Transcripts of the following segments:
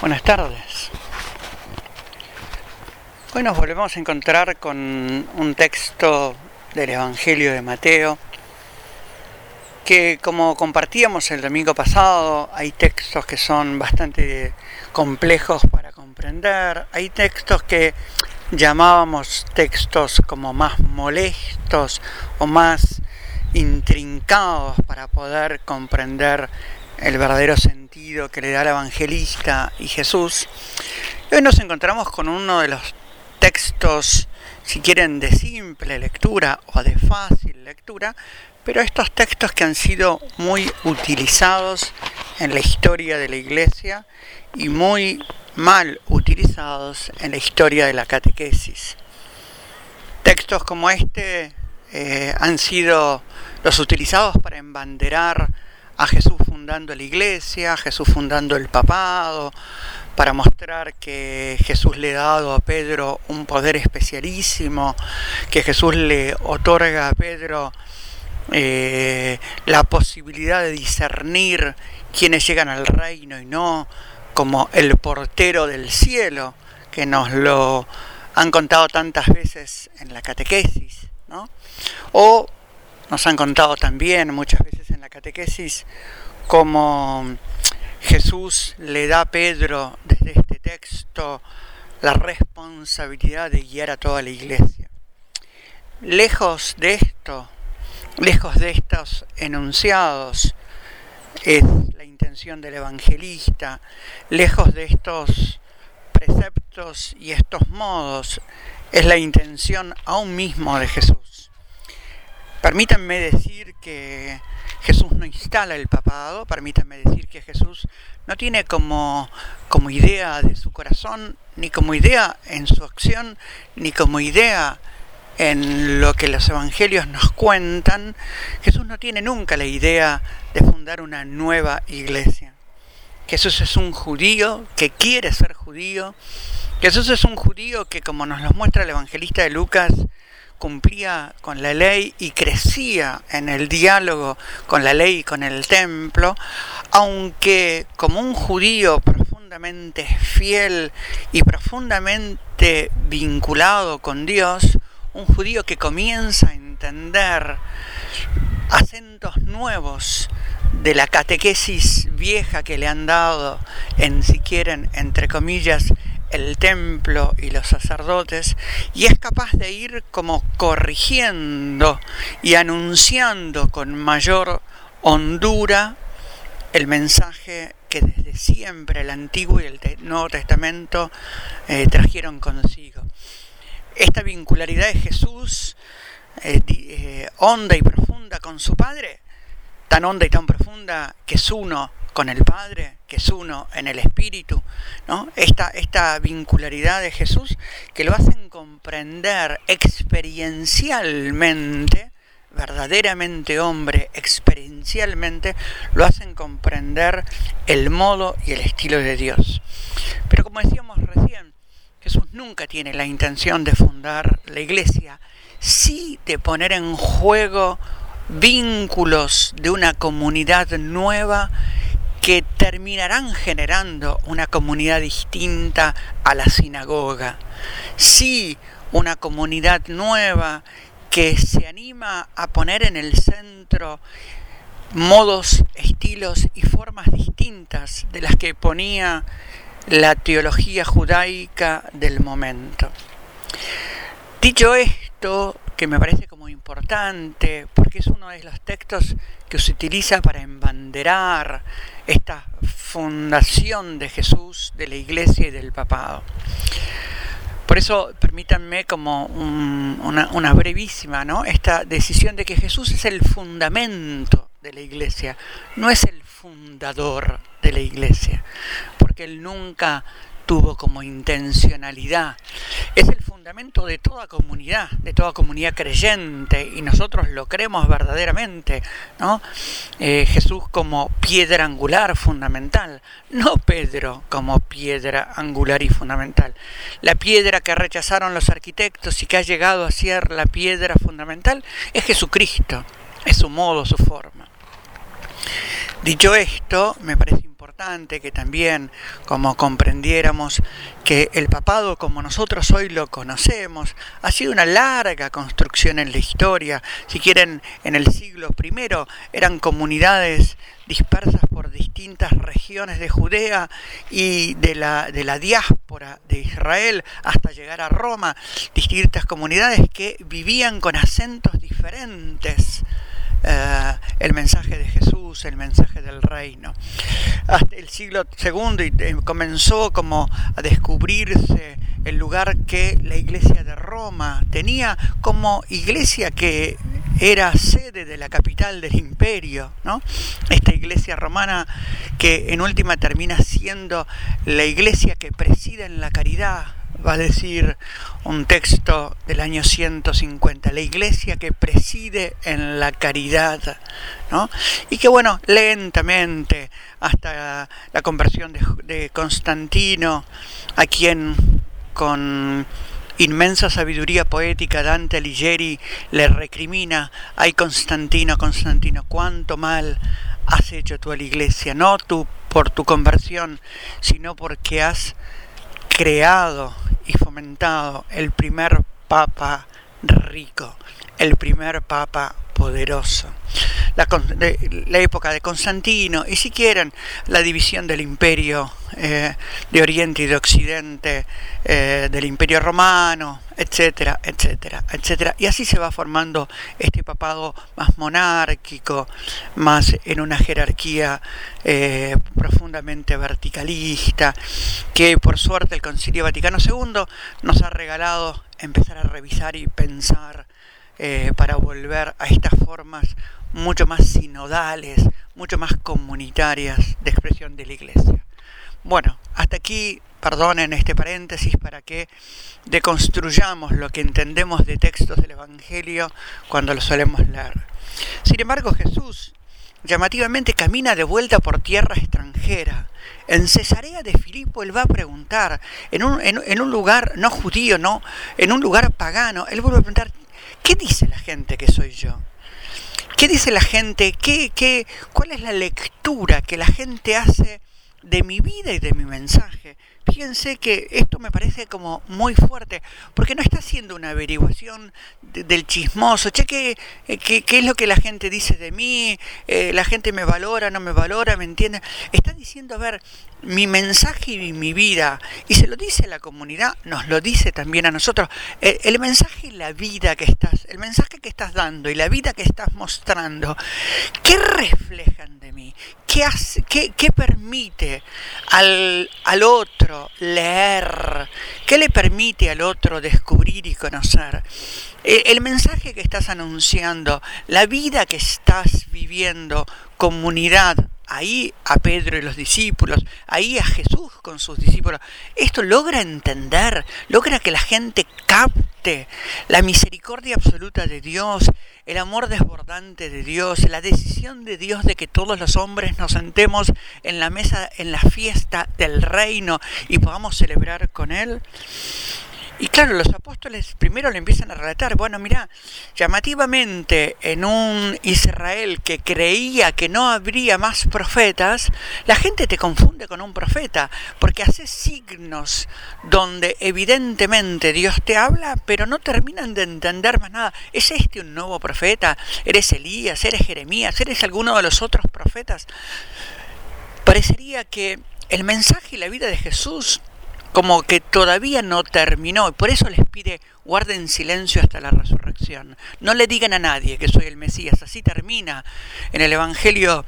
Buenas tardes. Hoy nos volvemos a encontrar con un texto del Evangelio de Mateo que como compartíamos el domingo pasado, hay textos que son bastante complejos para comprender, hay textos que llamábamos textos como más molestos o más intrincados para poder comprender el verdadero sentido que le da el evangelista y Jesús. hoy nos encontramos con uno de los textos, si quieren, de simple lectura o de fácil lectura, pero estos textos que han sido muy utilizados en la historia de la iglesia y muy mal utilizados en la historia de la catequesis. Textos como este eh, han sido los utilizados para embanderar a Jesús fundando la iglesia, Jesús fundando el papado, para mostrar que Jesús le ha dado a Pedro un poder especialísimo, que Jesús le otorga a Pedro eh, la posibilidad de discernir quienes llegan al reino y no, como el portero del cielo, que nos lo han contado tantas veces en la catequesis, ¿no? O nos han contado también muchas veces en la catequesis como Jesús le da a Pedro desde este texto la responsabilidad de guiar a toda la iglesia. Lejos de esto, lejos de estos enunciados, es la intención del evangelista, lejos de estos preceptos y estos modos, es la intención aún mismo de Jesús. Permítanme decir que Jesús no instala el papado, permítanme decir que Jesús no tiene como, como idea de su corazón, ni como idea en su acción, ni como idea en lo que los evangelios nos cuentan, Jesús no tiene nunca la idea de fundar una nueva iglesia. Jesús es un judío que quiere ser judío. Jesús es un judío que, como nos lo muestra el evangelista de Lucas, cumplía con la ley y crecía en el diálogo con la ley y con el templo, aunque como un judío profundamente fiel y profundamente vinculado con Dios, un judío que comienza a entender acentos nuevos de la catequesis vieja que le han dado en, si quieren, entre comillas, el templo y los sacerdotes y es capaz de ir como corrigiendo y anunciando con mayor hondura el mensaje que desde siempre el Antiguo y el Nuevo Testamento eh, trajeron consigo. Esta vincularidad de Jesús, eh, eh, honda y profunda con su Padre, tan honda y tan profunda que es uno con el Padre, que es uno en el Espíritu, ¿no? esta, esta vincularidad de Jesús que lo hacen comprender experiencialmente, verdaderamente hombre, experiencialmente, lo hacen comprender el modo y el estilo de Dios. Pero como decíamos recién, Jesús nunca tiene la intención de fundar la iglesia, sí de poner en juego vínculos de una comunidad nueva que terminarán generando una comunidad distinta a la sinagoga. Sí, una comunidad nueva que se anima a poner en el centro modos, estilos y formas distintas de las que ponía la teología judaica del momento. Dicho esto, que me parece como importante, porque es uno de los textos que se utiliza para embanderar esta fundación de Jesús, de la iglesia y del papado. Por eso permítanme como una, una, brevísima, ¿no? Esta decisión de que Jesús es el fundamento de la iglesia, no es el fundador de la iglesia, porque él nunca tuvo como intencionalidad. Es el fundamento de toda comunidad, de toda comunidad creyente, y nosotros lo creemos verdaderamente, ¿no? Eh, Jesús como piedra angular fundamental, no Pedro como piedra angular y fundamental. La piedra que rechazaron los arquitectos y que ha llegado a ser la piedra fundamental es Jesucristo, es su modo, su forma. Dicho esto, me parece importante importante que también, como comprendiéramos, que el papado como nosotros hoy lo conocemos, ha sido una larga construcción en la historia. Si quieren, en el siglo I eran comunidades dispersas por distintas regiones de Judea y de la, de la diáspora de Israel hasta llegar a Roma, distintas comunidades que vivían con acentos diferentes eh, el mensaje de Jesús, el mensaje del reino. Hasta el siglo II eh, comenzó como a descubrirse el lugar que la iglesia de Roma tenía como iglesia que era sede de la capital del imperio, ¿no? Esta iglesia romana que en última termina siendo la iglesia que preside en la caridad, va a decir un texto del año 150, la iglesia que preside en la caridad, ¿no? Y que bueno, lentamente, hasta la conversión de, de Constantino, a quien con inmensa sabiduría poética Dante Alighieri le recrimina, ay Constantino, Constantino, cuánto mal has hecho tú a la iglesia, no tú por tu conversión, sino porque has creado y fomentado el primer papa rico, el primer papa poderoso. La, época de Constantino y si quieren la división del imperio eh, de Oriente y de Occidente, eh, del imperio romano, etcétera, etcétera, etcétera. Y así se va formando este papado más monárquico, más en una jerarquía eh, profundamente verticalista, que por suerte el Concilio Vaticano II nos ha regalado empezar a revisar y pensar eh, para volver a estas formas mucho más sinodales, mucho más comunitarias de expresión de la Iglesia. Bueno, hasta aquí, perdonen este paréntesis para que deconstruyamos lo que entendemos de textos del Evangelio cuando lo solemos leer. Sin embargo, Jesús llamativamente camina de vuelta por tierra extranjera. En Cesarea de Filipo él va a preguntar, en un, en un lugar no judío, no, en un lugar pagano, él vuelve a preguntar, ¿Qué dice la gente que soy yo? ¿Qué dice la gente? ¿Qué, qué, ¿Cuál es la lectura que la gente hace de mi vida y de mi mensaje? Fíjense que esto me parece como muy fuerte, porque no está haciendo una averiguación del chismoso, che, ¿qué, ¿qué, es lo que la gente dice de mí? Eh, ¿La gente me valora, no me valora, me entiende? Está diciendo, a ver, mi mensaje y mi vida, y se lo dice la comunidad, nos lo dice también a nosotros, el, el mensaje y la vida que estás, el mensaje que estás dando y la vida que estás mostrando, ¿qué reflejan de mí? ¿Qué, hace, qué, qué permite al, al otro leer? ¿Qué le permite al otro descubrir y conocer? El mensaje que estás anunciando, la vida que estás viviendo, comunidad, ahí a Pedro y los discípulos, ahí a Jesús con sus discípulos. Esto logra entender, logra que la gente capte la misericordia absoluta de Dios, el amor desbordante de Dios, la decisión de Dios de que todos los hombres nos sentemos en la mesa, en la fiesta del reino y podamos celebrar con Él. Y claro, los apóstoles primero le empiezan a relatar, bueno, mira, llamativamente en un Israel que creía que no habría más profetas, la gente te confunde con un profeta, porque hace signos donde evidentemente Dios te habla, pero no terminan de entender más nada. ¿Es este un nuevo profeta? ¿Eres Elías? ¿Eres Jeremías? ¿Eres alguno de los otros profetas? Parecería que el mensaje y la vida de Jesús como que todavía no terminó y por eso les pide guarden silencio hasta la resurrección. No le digan a nadie que soy el Mesías. Así termina en el Evangelio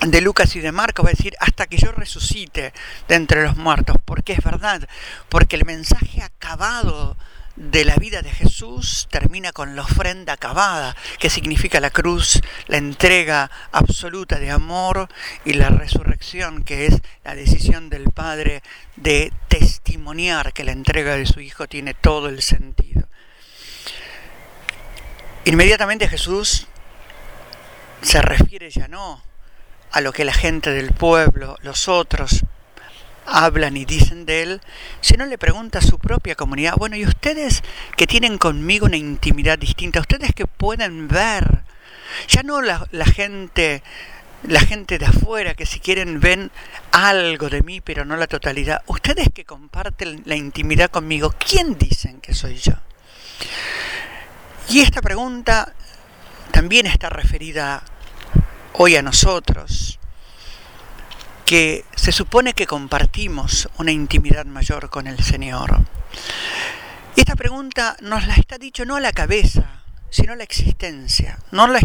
de Lucas y de Marcos va a decir hasta que yo resucite de entre los muertos, porque es verdad, porque el mensaje acabado de la vida de Jesús termina con la ofrenda acabada, que significa la cruz, la entrega absoluta de amor y la resurrección, que es la decisión del Padre de testimoniar que la entrega de su Hijo tiene todo el sentido. Inmediatamente Jesús se refiere ya no a lo que la gente del pueblo, los otros, hablan y dicen de él, sino le pregunta a su propia comunidad, bueno, ¿y ustedes que tienen conmigo una intimidad distinta? ¿Ustedes que pueden ver? Ya no la, la gente la gente de afuera que si quieren ven algo de mí, pero no la totalidad. Ustedes que comparten la intimidad conmigo, ¿quién dicen que soy yo? Y esta pregunta también está referida hoy a nosotros, que se supone que compartimos una intimidad mayor con el Señor. Y esta pregunta nos la está dicho no a la cabeza, sino a la existencia. No la,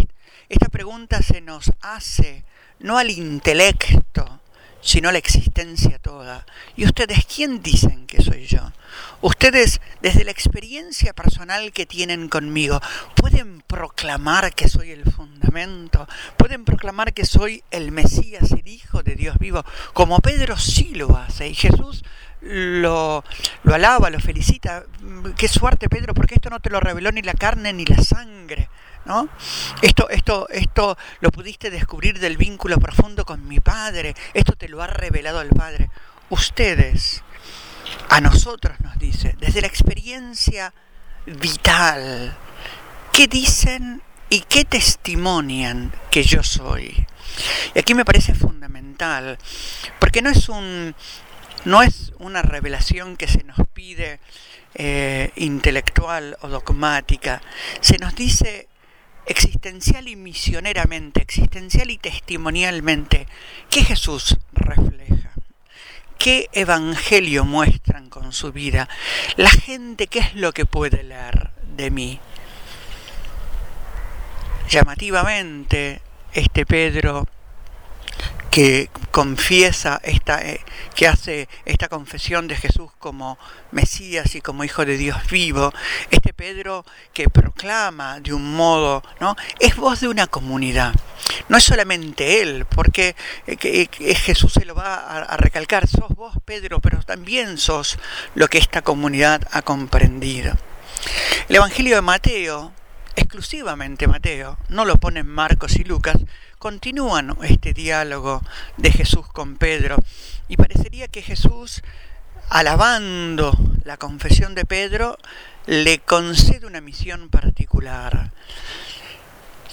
esta pregunta se nos hace no al intelecto, sino a la existencia toda. ¿Y ustedes quién dicen que soy yo? Ustedes, desde la experiencia personal que tienen conmigo, pueden proclamar que soy el fundamento, pueden proclamar que soy el Mesías, el Hijo de Dios vivo, como Pedro sí lo hace. Y Jesús lo, lo alaba, lo felicita. Qué suerte, Pedro, porque esto no te lo reveló ni la carne ni la sangre, ¿no? Esto, esto, esto lo pudiste descubrir del vínculo profundo con mi Padre. Esto te lo ha revelado el Padre. Ustedes, a nosotros nos dice, desde la experiencia vital, ¿qué dicen y qué testimonian que yo soy? Y aquí me parece fundamental, porque no es un no es una revelación que se nos pide eh, intelectual o dogmática, se nos dice existencial y misioneramente, existencial y testimonialmente, ¿qué Jesús refleja? ¿Qué evangelio muestran con su vida? La gente, ¿qué es lo que puede leer de mí? Llamativamente, este Pedro que confiesa esta, eh, que hace esta confesión de Jesús como Mesías y como Hijo de Dios vivo, este Pedro que proclama de un modo, ¿no? Es voz de una comunidad. No es solamente él, porque eh, eh, Jesús se lo va a, recalcar, sos vos Pedro, pero también sos lo que esta comunidad ha comprendido. El Evangelio de Mateo, exclusivamente Mateo, no lo ponen Marcos y Lucas, continúan este diálogo de Jesús con Pedro y parecería que Jesús, alabando la confesión de Pedro, le concede una misión particular.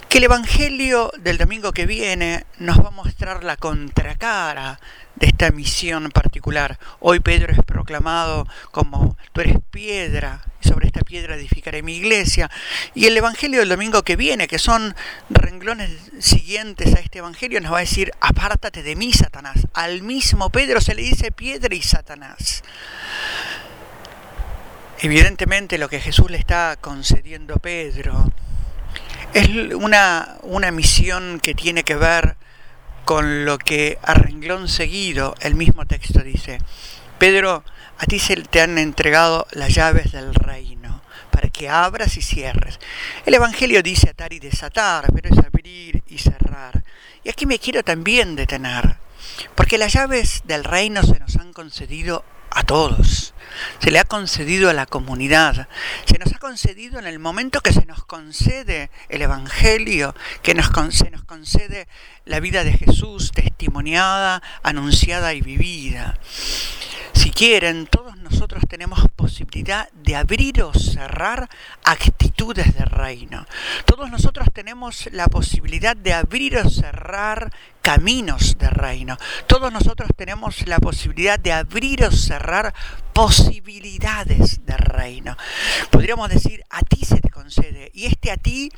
Que el Evangelio del domingo que viene nos va a mostrar la contracara de esta misión particular. Hoy Pedro es proclamado como tú eres piedra y sobre esta piedra edificaré mi iglesia. Y el Evangelio del domingo que viene, que son renglones siguientes a este Evangelio, nos va a decir, apártate de mí, Satanás. Al mismo Pedro se le dice piedra y Satanás. Evidentemente lo que Jesús le está concediendo a Pedro es una, una misión que tiene que ver con lo que a renglón seguido el mismo texto dice, Pedro, a ti se te han entregado las llaves del reino para que abras y cierres. El Evangelio dice atar y desatar, pero es abrir y cerrar. Y aquí me quiero también detener, porque las llaves del reino se nos han concedido a todos. Se le ha concedido a la comunidad. Se nos ha concedido en el momento que se nos concede el Evangelio, que nos, se nos concede la vida de Jesús testimoniada, anunciada y vivida. Si quieren, todos nosotros tenemos posibilidad de abrir o cerrar actitudes de reino. Todos nosotros tenemos la posibilidad de abrir o cerrar caminos de reino. Todos nosotros tenemos la posibilidad de abrir o cerrar posibilidades de reino. Podríamos decir, a ti se te concede. Y este a ti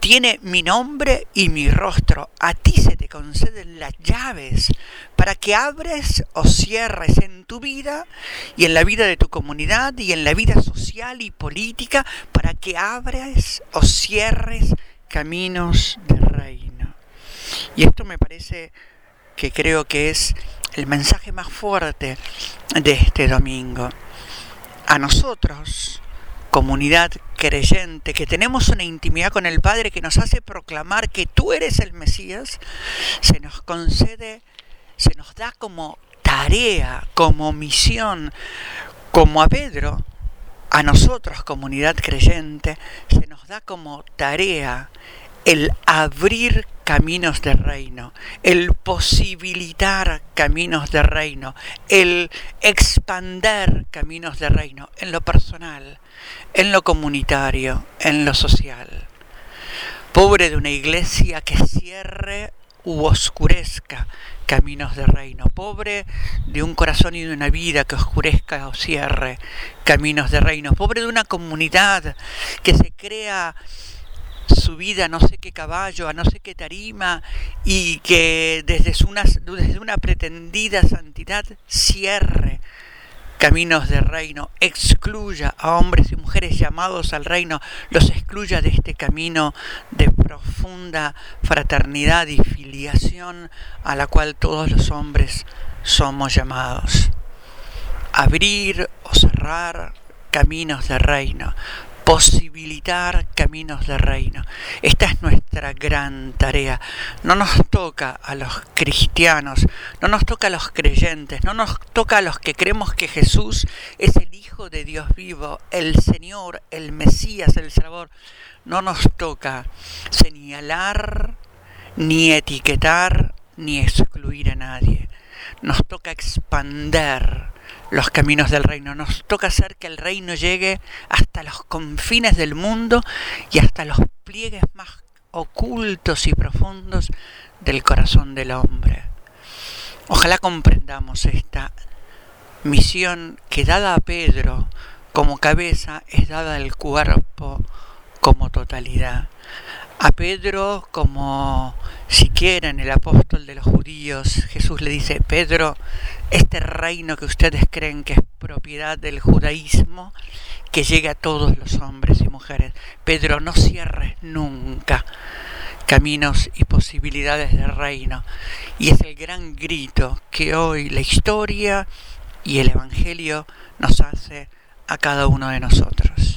tiene mi nombre y mi rostro. A ti se te conceden las llaves para que abres o cierres en tu vida y en la vida de tu comunidad y en la vida social y política para que abres o cierres caminos de reino. Y esto me parece que creo que es el mensaje más fuerte de este domingo. A nosotros, comunidad creyente, que tenemos una intimidad con el Padre que nos hace proclamar que tú eres el Mesías, se nos concede, se nos da como tarea, como misión, como a Pedro, a nosotros, comunidad creyente, se nos da como tarea el abrir caminos de reino, el posibilitar caminos de reino, el expander caminos de reino en lo personal, en lo comunitario, en lo social. Pobre de una iglesia que cierre u oscurezca caminos de reino. Pobre de un corazón y de una vida que oscurezca o cierre caminos de reino. Pobre de una comunidad que se crea su vida a no sé qué caballo, a no sé qué tarima, y que desde una, desde una pretendida santidad cierre caminos de reino, excluya a hombres y mujeres llamados al reino, los excluya de este camino de profunda fraternidad y filiación a la cual todos los hombres somos llamados. Abrir o cerrar caminos de reino, posibilitar caminos de reino. Esta es nuestra gran tarea. No nos toca a los cristianos, no nos toca a los creyentes, no nos toca a los que creemos que Jesús es el Hijo de Dios vivo, el Señor, el Mesías, el Salvador. No nos toca señalar, ni etiquetar, ni excluir a nadie. Nos toca expander los caminos del reino. Nos toca hacer que el reino llegue hasta los confines del mundo y hasta los pliegues más ocultos y profundos del corazón del hombre. Ojalá comprendamos esta misión que dada a Pedro como cabeza es dada al cuerpo como totalidad. A Pedro como siquiera en el apóstol de los judíos Jesús le dice, Pedro, este reino que ustedes creen que es propiedad del judaísmo, que llegue a todos los hombres y mujeres. Pedro, no cierres nunca caminos y posibilidades de reino. Y es el gran grito que hoy la historia y el Evangelio nos hace a cada uno de nosotros.